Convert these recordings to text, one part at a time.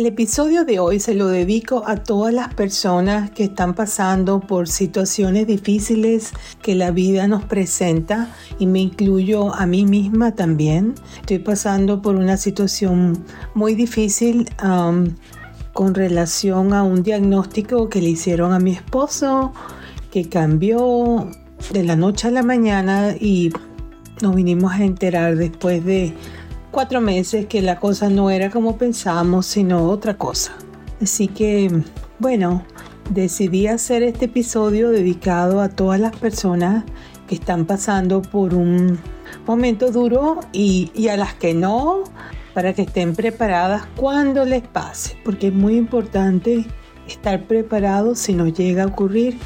El episodio de hoy se lo dedico a todas las personas que están pasando por situaciones difíciles que la vida nos presenta y me incluyo a mí misma también. Estoy pasando por una situación muy difícil um, con relación a un diagnóstico que le hicieron a mi esposo que cambió de la noche a la mañana y nos vinimos a enterar después de cuatro meses que la cosa no era como pensábamos, sino otra cosa. Así que, bueno, decidí hacer este episodio dedicado a todas las personas que están pasando por un momento duro y, a las que no, para que estén preparadas cuando les pase, porque es muy importante estar preparados si nos llega a ocurrir,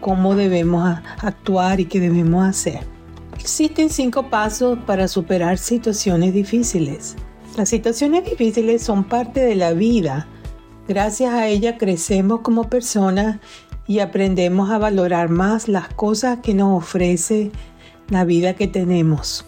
cómo debemos actuar y qué debemos hacer. Existen cinco pasos para superar situaciones difíciles. Las situaciones difíciles son parte de la vida. Gracias a ellas crecemos como personas y aprendemos a valorar más las cosas que nos ofrece la vida que tenemos.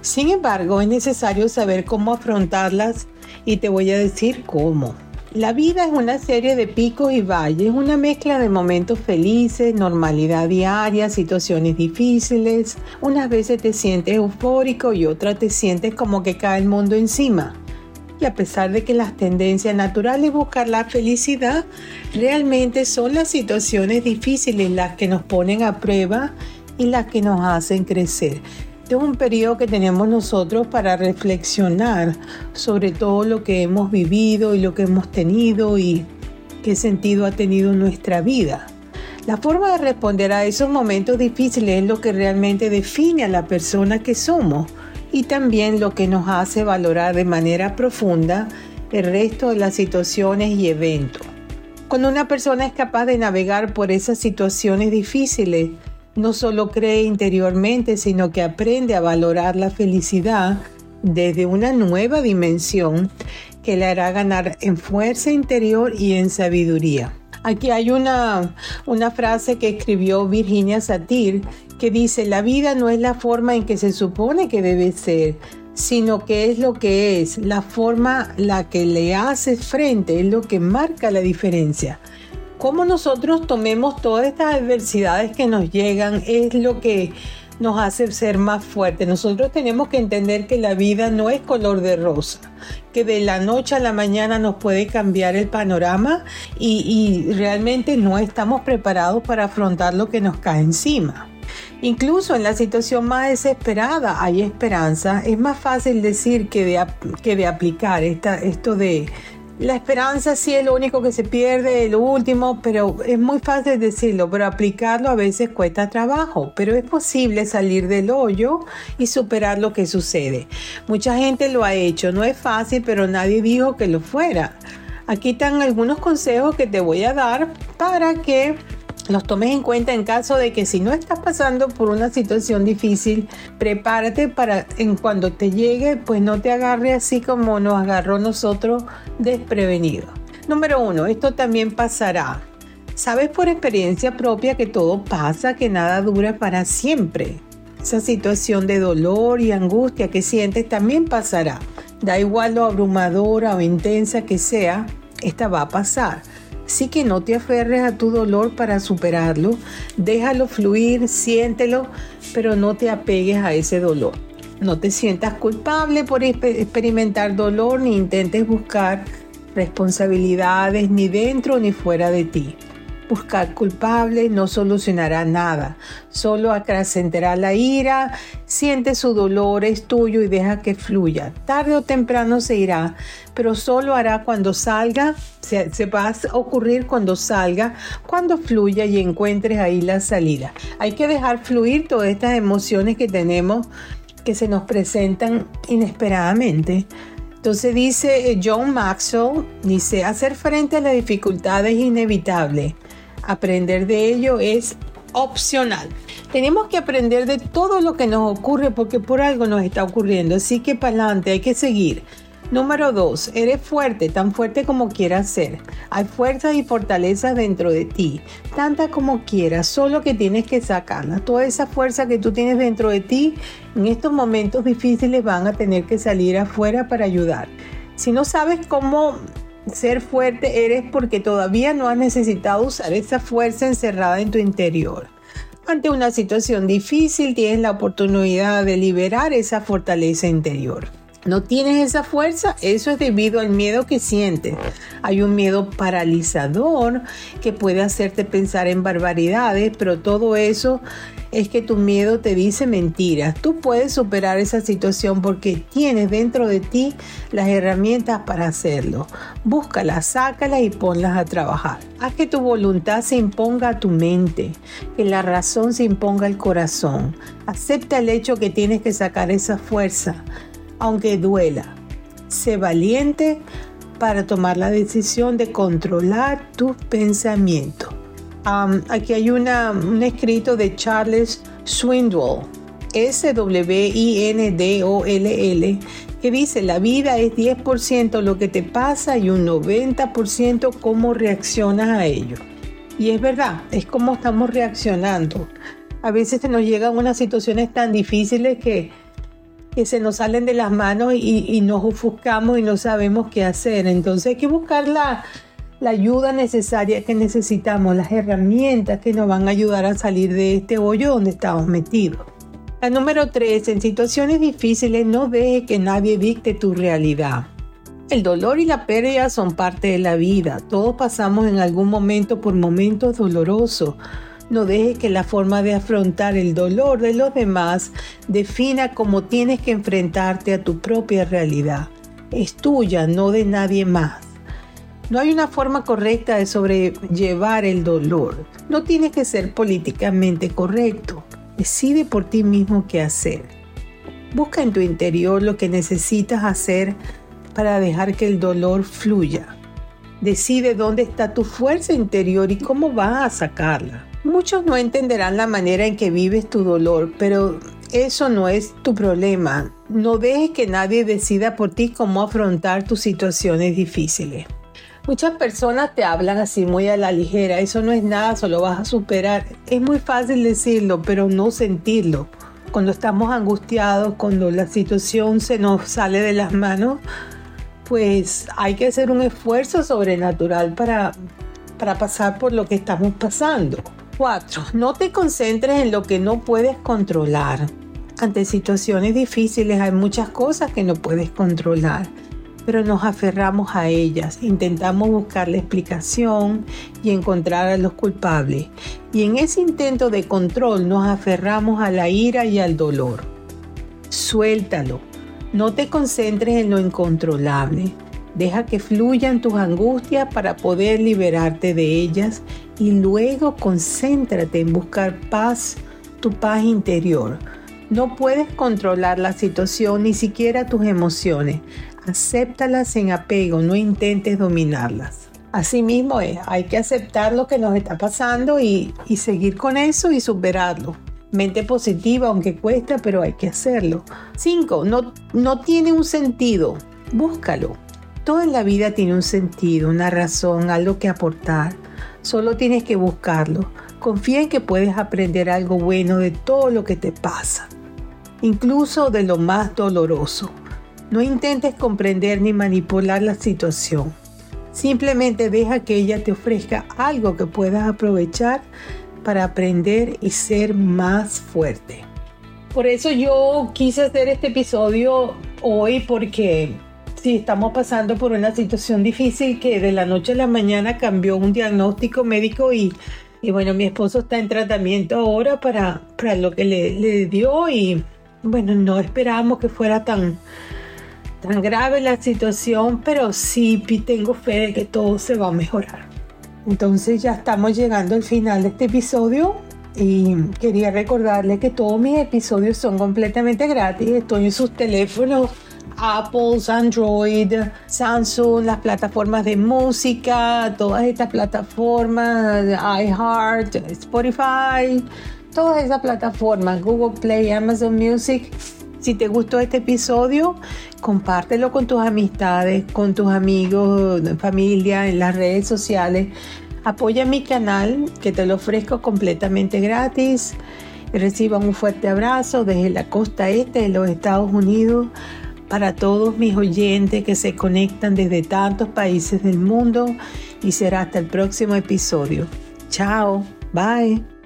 Sin embargo, es necesario saber cómo afrontarlas y te voy a decir cómo. La vida es una serie de picos y valles, una mezcla de momentos felices, normalidad diaria, situaciones difíciles. Unas veces te sientes eufórico y otras te sientes como que cae el mundo encima. Y a pesar de que las tendencias naturales buscar la felicidad, realmente son las situaciones difíciles las que nos ponen a prueba y las que nos hacen crecer. Este es un periodo que tenemos nosotros para reflexionar sobre todo lo que hemos vivido y lo que hemos tenido y qué sentido ha tenido nuestra vida. La forma de responder a esos momentos difíciles es lo que realmente define a la persona que somos y también lo que nos hace valorar de manera profunda el resto de las situaciones y eventos. Cuando una persona es capaz de navegar por esas situaciones difíciles, no solo cree interiormente, sino que aprende a valorar la felicidad desde una nueva dimensión que le hará ganar en fuerza interior y en sabiduría. Aquí hay una, una frase que escribió Virginia Satir que dice, la vida no es la forma en que se supone que debe ser, sino que es lo que es, la forma la que le hace frente es lo que marca la diferencia cómo nosotros tomemos todas estas adversidades que nos llegan es lo que nos hace ser más fuertes. Nosotros tenemos que entender que la vida no es color de rosa, que de la noche a la mañana nos puede cambiar el panorama y, realmente no estamos preparados para afrontar lo que nos cae encima. Incluso en la situación más desesperada hay esperanza. Es más fácil decir que de, que de aplicar esta, esto de la esperanza sí es lo único que se pierde, lo último, pero es muy fácil decirlo, pero aplicarlo a veces cuesta trabajo, pero es posible salir del hoyo y superar lo que sucede. Mucha gente lo ha hecho, no es fácil, pero nadie dijo que lo fuera. Aquí están algunos consejos que te voy a dar para que los tomes en cuenta en caso de que si no estás pasando por una situación difícil, prepárate para en cuando te llegue, pues no te agarre así como nos agarró nosotros desprevenido. Número uno, esto también pasará. Sabes por experiencia propia que todo pasa, que nada dura para siempre. Esa situación de dolor y angustia que sientes también pasará. Da igual lo abrumadora o intensa que sea, esta va a pasar. Así que no te aferres a tu dolor para superarlo, déjalo fluir, siéntelo, pero no te apegues a ese dolor. No te sientas culpable por experimentar dolor ni intentes buscar responsabilidades ni dentro ni fuera de ti. Buscar culpable no solucionará nada, solo acrecentará la ira, siente su dolor, es tuyo y deja que fluya. Tarde o temprano se irá, pero solo hará cuando salga, se, se va a ocurrir cuando salga, cuando fluya y encuentres ahí la salida. Hay que dejar fluir todas estas emociones que tenemos que se nos presentan inesperadamente. Entonces dice eh, John Maxwell, dice, hacer frente a las dificultades es inevitable Aprender de ello es opcional. Tenemos que aprender de todo lo que nos ocurre porque por algo nos está ocurriendo. Así que para adelante, hay que seguir. Número 2. Eres fuerte, tan fuerte como quieras ser. Hay fuerza y fortaleza dentro de ti, tanta como quieras, solo que tienes que sacarla. Toda esa fuerza que tú tienes dentro de ti, en estos momentos difíciles van a tener que salir afuera para ayudar. Si no sabes cómo ser fuerte, eres porque todavía no has necesitado usar esa fuerza encerrada en tu interior. Ante una situación difícil, tienes la oportunidad de liberar esa fortaleza interior no tienes esa fuerza, eso es debido al miedo que sientes. Hay un miedo paralizador que puede hacerte pensar en barbaridades, pero todo eso es que tu miedo te dice mentiras. Tú puedes superar esa situación porque tienes dentro de ti las herramientas para hacerlo. Búscalas, sácalas y ponlas a trabajar. Haz que tu voluntad se imponga a tu mente, que la razón se imponga al corazón. Acepta el hecho que tienes que sacar esa fuerza aunque duela. Sé valiente para tomar la decisión de controlar tus pensamientos. aquí hay un escrito de Charles Swindoll, S-W-I-N-D-O-L-L, que dice, la vida es 10% lo que te pasa y un 90% cómo reaccionas a ello. Y es verdad, es como estamos reaccionando. A veces nos llegan unas situaciones tan difíciles que que se nos salen de las manos y, nos ofuscamos y no sabemos qué hacer. Entonces hay que buscar la, la ayuda necesaria que necesitamos, las herramientas que nos van a ayudar a salir de este hoyo donde estamos metidos. La número 3, en situaciones difíciles no deje que nadie dicte tu realidad. El dolor y la pérdida son parte de la vida. Todos pasamos en algún momento por momentos dolorosos no dejes que la forma de afrontar el dolor de los demás defina cómo tienes que enfrentarte a tu propia realidad. Es tuya, no de nadie más. No hay una forma correcta de sobrellevar el dolor. No tienes que ser políticamente correcto. Decide por ti mismo qué hacer. Busca en tu interior lo que necesitas hacer para dejar que el dolor fluya. Decide dónde está tu fuerza interior y cómo vas a sacarla. Muchos no entenderán la manera en que vives tu dolor, pero eso no es tu problema. No dejes que nadie decida por ti cómo afrontar tus situaciones difíciles. Muchas personas te hablan así muy a la ligera, eso no es nada, solo vas a superar. Es muy fácil decirlo, pero no sentirlo. Cuando estamos angustiados, cuando la situación se nos sale de las manos, pues hay que hacer un esfuerzo sobrenatural para, para pasar por lo que estamos pasando. 4. No te concentres en lo que no puedes controlar. Ante situaciones difíciles hay muchas cosas que no puedes controlar, pero nos aferramos a ellas, intentamos buscar la explicación y encontrar a los culpables. Y en ese intento de control nos aferramos a la ira y al dolor. Suéltalo. No te concentres en lo incontrolable. Deja que fluyan tus angustias para poder liberarte de ellas y luego concéntrate en buscar paz, tu paz interior. No puedes controlar la situación ni siquiera tus emociones. Acéptalas en apego, no intentes dominarlas. Asimismo es, hay que aceptar lo que nos está pasando y, seguir con eso y superarlo. Mente positiva, aunque cuesta, pero hay que hacerlo. 5. No, no tiene un sentido. Búscalo. Todo en la vida tiene un sentido, una razón, algo que aportar. Solo tienes que buscarlo. Confía en que puedes aprender algo bueno de todo lo que te pasa, incluso de lo más doloroso. No intentes comprender ni manipular la situación. Simplemente deja que ella te ofrezca algo que puedas aprovechar para aprender y ser más fuerte. Por eso yo quise hacer este episodio hoy porque si estamos pasando por una situación difícil que de la noche a la mañana cambió un diagnóstico médico y, bueno, mi esposo está en tratamiento ahora para, para lo que le, dio y bueno, no esperábamos que fuera tan, tan grave la situación, pero sí tengo fe de que todo se va a mejorar. Entonces ya estamos llegando al final de este episodio y quería recordarle que todos mis episodios son completamente gratis. Estoy en sus teléfonos Apple, Android, Samsung, las plataformas de música, todas estas plataformas, iHeart, Spotify, todas esas plataformas, Google Play, Amazon Music. Si te gustó este episodio, compártelo con tus amistades, con tus amigos, familia, en las redes sociales. Apoya mi canal que te lo ofrezco completamente gratis. Reciban un fuerte abrazo desde la costa este de los Estados Unidos para todos mis oyentes que se conectan desde tantos países del mundo y será hasta el próximo episodio. Chao, bye.